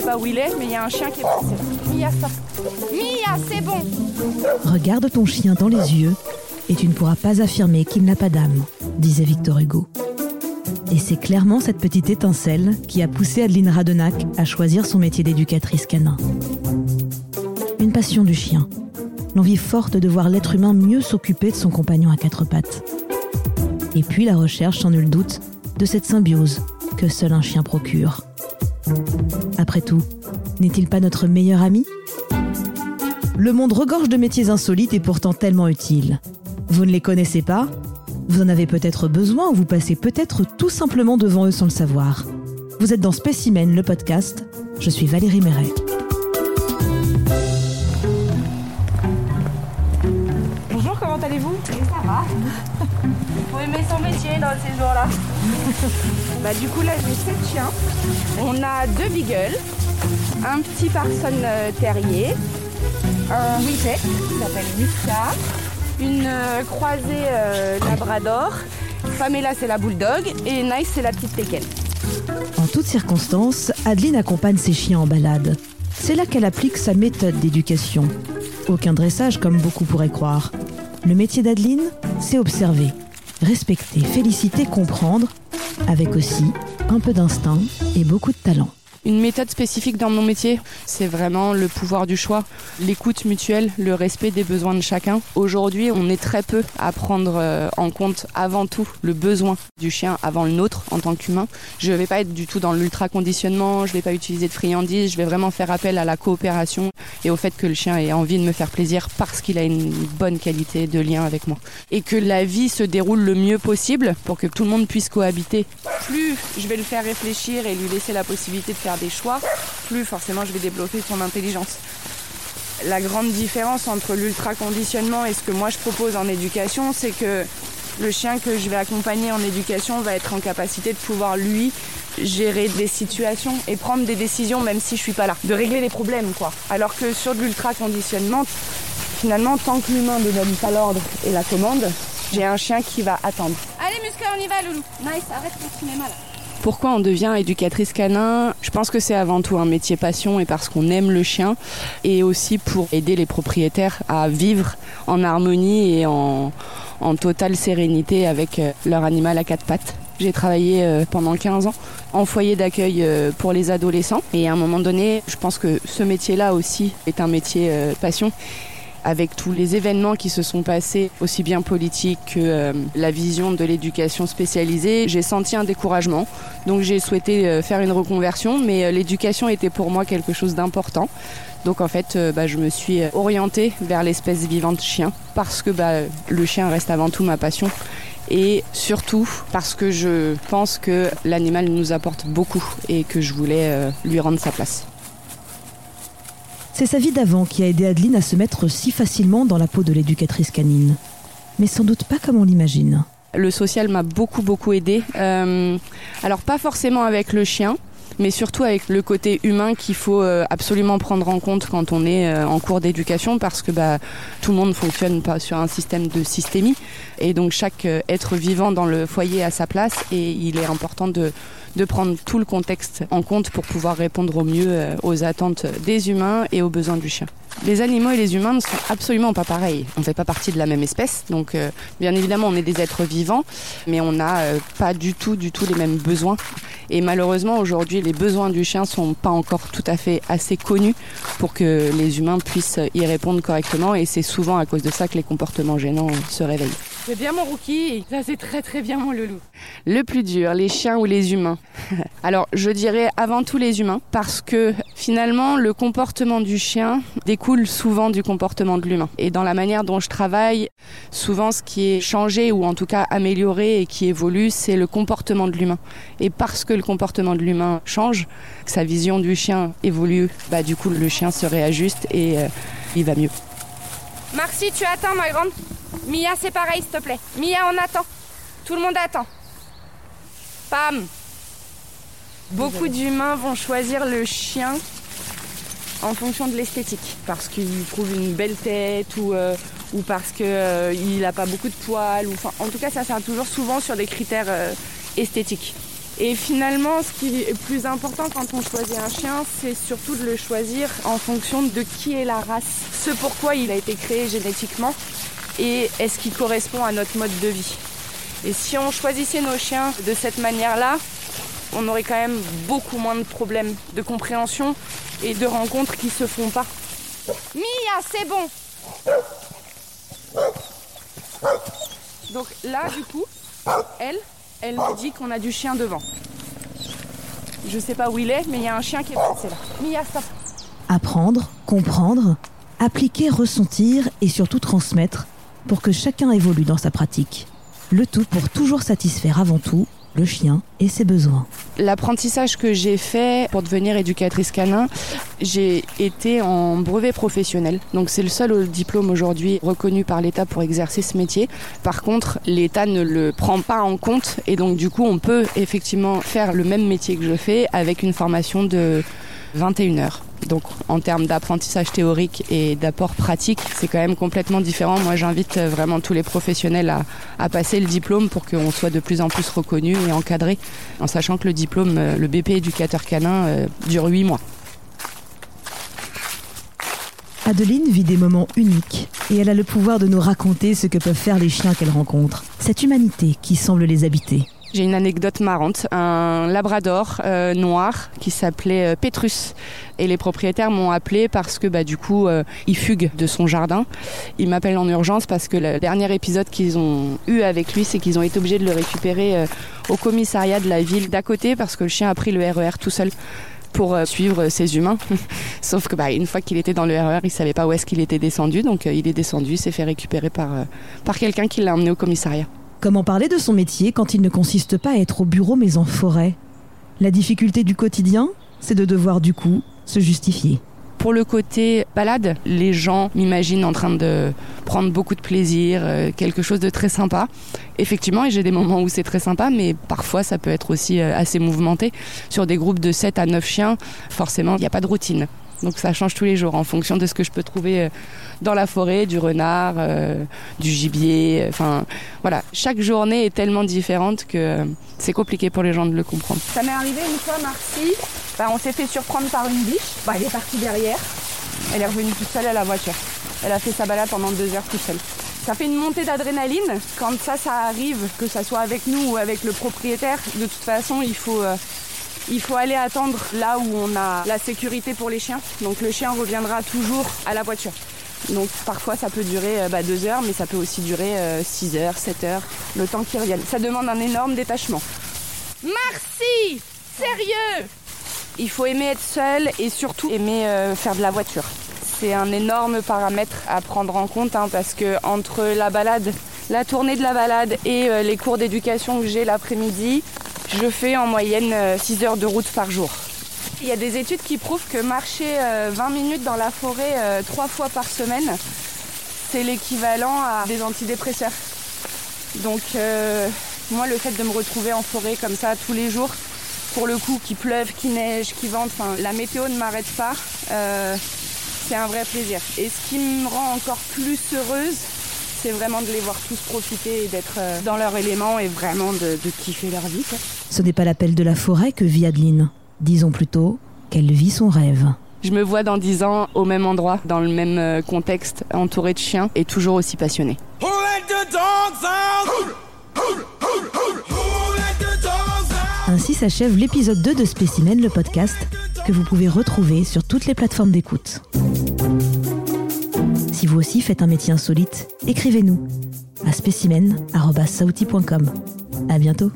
sais pas où il est, mais il y a un chien qui est passé. Mia, stop. Mia, c'est bon. Regarde ton chien dans les yeux et tu ne pourras pas affirmer qu'il n'a pas d'âme, disait Victor Hugo. Et c'est clairement cette petite étincelle qui a poussé Adeline Radenac à choisir son métier d'éducatrice canin. Une passion du chien, l'envie forte de voir l'être humain mieux s'occuper de son compagnon à quatre pattes. Et puis la recherche, sans nul doute, de cette symbiose que seul un chien procure. Après tout, n'est-il pas notre meilleur ami? Le monde regorge de métiers insolites et pourtant tellement utiles. Vous ne les connaissez pas? Vous en avez peut-être besoin ou vous passez peut-être tout simplement devant eux sans le savoir. Vous êtes dans Spécimen, le podcast. Je suis Valérie Méret. Bonjour, comment allez-vous? Ça va. Faut aimer son métier dans ces jours-là. Bah du coup là j'ai 7 chiens. On a deux beagles, un petit parson euh, terrier, un Whippet qui s'appelle Miska, une euh, croisée euh, labrador, Pamela c'est la bulldog et Nice c'est la petite teckel. En toutes circonstances, Adeline accompagne ses chiens en balade. C'est là qu'elle applique sa méthode d'éducation. Aucun dressage comme beaucoup pourraient croire. Le métier d'Adeline, c'est observer, respecter, féliciter, comprendre, avec aussi un peu d'instinct et beaucoup de talent. Une méthode spécifique dans mon métier, c'est vraiment le pouvoir du choix, l'écoute mutuelle, le respect des besoins de chacun. Aujourd'hui, on est très peu à prendre euh, en compte avant tout le besoin du chien avant le nôtre en tant qu'humain. Je ne vais pas être du tout dans l'ultra conditionnement, je ne vais pas utiliser de friandises, je vais vraiment faire appel à la coopération et au fait que le chien ait envie de me faire plaisir parce qu'il a une bonne qualité de lien avec moi. Et que la vie se déroule le mieux possible pour que tout le monde puisse cohabiter. Plus je vais le faire réfléchir et lui laisser la possibilité de faire des choix, plus forcément je vais développer son intelligence. La grande différence entre l'ultra-conditionnement et ce que moi je propose en éducation, c'est que le chien que je vais accompagner en éducation va être en capacité de pouvoir lui gérer des situations et prendre des décisions même si je suis pas là, de régler les problèmes quoi. Alors que sur de l'ultra-conditionnement, finalement tant que l'humain ne donne pas l'ordre et la commande, j'ai un chien qui va attendre. Allez muscle, on y va loulou. Nice, arrête ton cinéma là. Pourquoi on devient éducatrice canin. Je pense que c'est avant tout un métier passion et parce qu'on aime le chien. Et aussi pour aider les propriétaires à vivre en harmonie et en, totale sérénité avec euh, leur animal à quatre pattes. J'ai travaillé euh, pendant 15 ans en foyer d'accueil euh, pour les adolescents. Et à un moment donné, je pense que ce métier-là aussi est un métier passion avec tous les événements qui se sont passés, aussi bien politiques que euh, la vision de l'éducation spécialisée, j'ai senti un découragement. Donc j'ai souhaité euh, faire une reconversion, mais euh, l'éducation était pour moi quelque chose d'important. Donc en fait, bah, je me suis orientée vers l'espèce vivante chien parce que bah, le chien reste avant tout ma passion et surtout parce que je pense que l'animal nous apporte beaucoup et que je voulais lui rendre sa place. C'est sa vie d'avant qui a aidé Adeline à se mettre si facilement dans la peau de l'éducatrice canine. Mais sans doute pas comme on l'imagine. Le social m'a beaucoup beaucoup aidé. Euh, alors pas forcément avec le chien, mais surtout avec le côté humain qu'il faut euh, absolument prendre en compte quand on est euh, en cours d'éducation parce que bah, tout le monde fonctionne pas sur un système de systémie et donc chaque être vivant dans le foyer a sa place et il est important de de prendre tout le contexte en compte pour pouvoir répondre au mieux euh, aux attentes des humains et aux besoins du chien. Les animaux et les humains ne sont absolument pas pareils. On ne fait pas partie de la même espèce, donc euh, bien évidemment on est des êtres vivants, mais on n'a euh, pas du tout, du tout les mêmes besoins. Et malheureusement aujourd'hui les besoins du chien sont pas encore tout à fait assez connus pour que les humains puissent y répondre correctement. Et c'est souvent à cause de ça que les comportements gênants se réveillent. C'est bien mon rookie, ça c'est très très bien mon loulou. Le plus dur, les chiens ou les humains Alors je dirais avant tout les humains parce que finalement le comportement du chien découle souvent du comportement de l'humain. Et dans la manière dont je travaille, souvent ce qui est changé ou en tout cas amélioré et qui évolue, c'est le comportement de l'humain. Et parce que le comportement de l'humain change, sa vision du chien évolue, bah du coup le chien se réajuste et euh, il va mieux. Merci, tu attends ma grande. Mia, c'est pareil, s'il te plaît. Mia, on attend. Tout le monde attend. Pam. Beaucoup d'humains vont choisir le chien en fonction de l'esthétique, parce qu'ils trouvent une belle tête ou, euh, parce qu'il euh, n'a pas beaucoup de poils. En tout cas, ça sert toujours souvent sur des critères euh, esthétiques. Et finalement, ce qui est plus important quand on choisit un chien, c'est surtout de le choisir en fonction de qui est la race, ce pourquoi il a été créé génétiquement et est-ce qu'il correspond à notre mode de vie. Et si on choisissait nos chiens de cette manière-là, on aurait quand même beaucoup moins de problèmes de compréhension et de rencontres qui se font pas. Mia, c'est bon Donc là, du coup, elle, elle me dit qu'on a du chien devant. Je sais pas où il est, mais il y a un chien qui est passé là. Apprendre, comprendre, appliquer, ressentir et surtout transmettre pour que chacun évolue dans sa pratique. Le tout pour toujours satisfaire avant tout le chien et ses besoins. L'apprentissage que j'ai fait pour devenir éducatrice canin, j'ai été en brevet professionnel. Donc c'est le seul diplôme aujourd'hui reconnu par l'État pour exercer ce métier. Par contre, l'État ne le prend pas en compte et donc du coup on peut effectivement faire le même métier que je fais avec une formation de 21 heures. Donc en termes d'apprentissage théorique et d'apport pratique, c'est quand même complètement différent. Moi j'invite vraiment tous les professionnels à, passer le diplôme pour qu'on soit de plus en plus reconnu et encadré, en sachant que le diplôme, euh, le BP éducateur canin, euh, dure 8 mois. Adeline vit des moments uniques et elle a le pouvoir de nous raconter ce que peuvent faire les chiens qu'elle rencontre. Cette humanité qui semble les habiter. J'ai une anecdote marrante. Un labrador euh, noir qui s'appelait euh, Petrus. Et les propriétaires m'ont appelé parce que bah, du coup, euh, il fugue de son jardin. Ils m'appellent en urgence parce que le dernier épisode qu'ils ont eu avec lui, c'est qu'ils ont été obligés de le récupérer au commissariat de la ville d'à côté parce que le chien a pris le RER e tout seul pour suivre ses humains. Sauf que bah, une fois qu'il était dans le RER, e il savait pas où est-ce qu'il était descendu, donc il est descendu, s'est fait récupérer par, par quelqu'un qui l'a emmené au commissariat. Comment parler de son métier quand il ne consiste pas à être au bureau mais en forêt? La difficulté du quotidien, c'est de devoir du coup se justifier. Pour le côté balade, les gens m'imaginent en train de prendre beaucoup de plaisir, euh, quelque chose de très sympa. Effectivement, j'ai des moments où c'est très sympa, mais parfois ça peut être aussi euh, assez mouvementé. Sur des groupes de 7 à 9 chiens, forcément, il n'y a pas de routine. Donc ça change tous les jours en fonction de ce que je peux trouver euh, dans la forêt, du renard, euh, du gibier. Euh, enfin voilà, chaque journée est tellement différente que c'est compliqué pour les gens de le comprendre. Ça m'est arrivé une fois, Marcy, bah, on s'est fait surprendre par une biche. Bah, elle est partie derrière. Elle est revenue toute seule à la voiture. Elle a fait sa balade pendant deux heures toute seule. Ça fait une montée d'adrénaline. Quand ça, ça arrive, que ça soit avec nous ou avec le propriétaire, de toute façon, il faut il faut aller attendre là où on a la sécurité pour les chiens. Donc le chien reviendra toujours à la voiture. Donc parfois ça peut durer euh, bah, deux heures, mais ça peut aussi durer 6 euh, heures, 7 heures, le temps qu'ils reviennent. Ça demande un énorme détachement. Merci Sérieux? Il faut aimer être seul et surtout aimer euh, faire de la voiture. C'est un énorme paramètre à prendre en compte hein, parce que entre la balade, la tournée de la balade et les cours d'éducation que j'ai l'après-midi, je fais en moyenne 6 euh, heures de route par jour. Il y a des études qui prouvent que marcher 20 euh, minutes dans la forêt 3 euh, fois par semaine, c'est l'équivalent à des antidépresseurs. Donc moi le fait de me retrouver en forêt comme ça tous les jours, pour le coup qu'il pleuve, qu'il neige, qu'il vente, la météo ne m'arrête pas, c'est un vrai plaisir. Et ce qui me rend encore plus heureuse, c'est vraiment de les voir tous profiter et d'être euh, dans leur élément et vraiment de, kiffer leur vie. Ce n'est pas l'appel de la forêt que vit Adeline. Disons plutôt qu'elle vit son rêve. Je me vois dans dix ans au même endroit, dans le même euh, contexte, entouré de chiens et toujours aussi passionnée. Ainsi s'achève l'épisode 2 de Spécimen, le podcast, que vous pouvez retrouver sur toutes les plateformes d'écoute. Vous aussi faites un métier insolite, écrivez-nous à spécimen.sauti.com. À bientôt.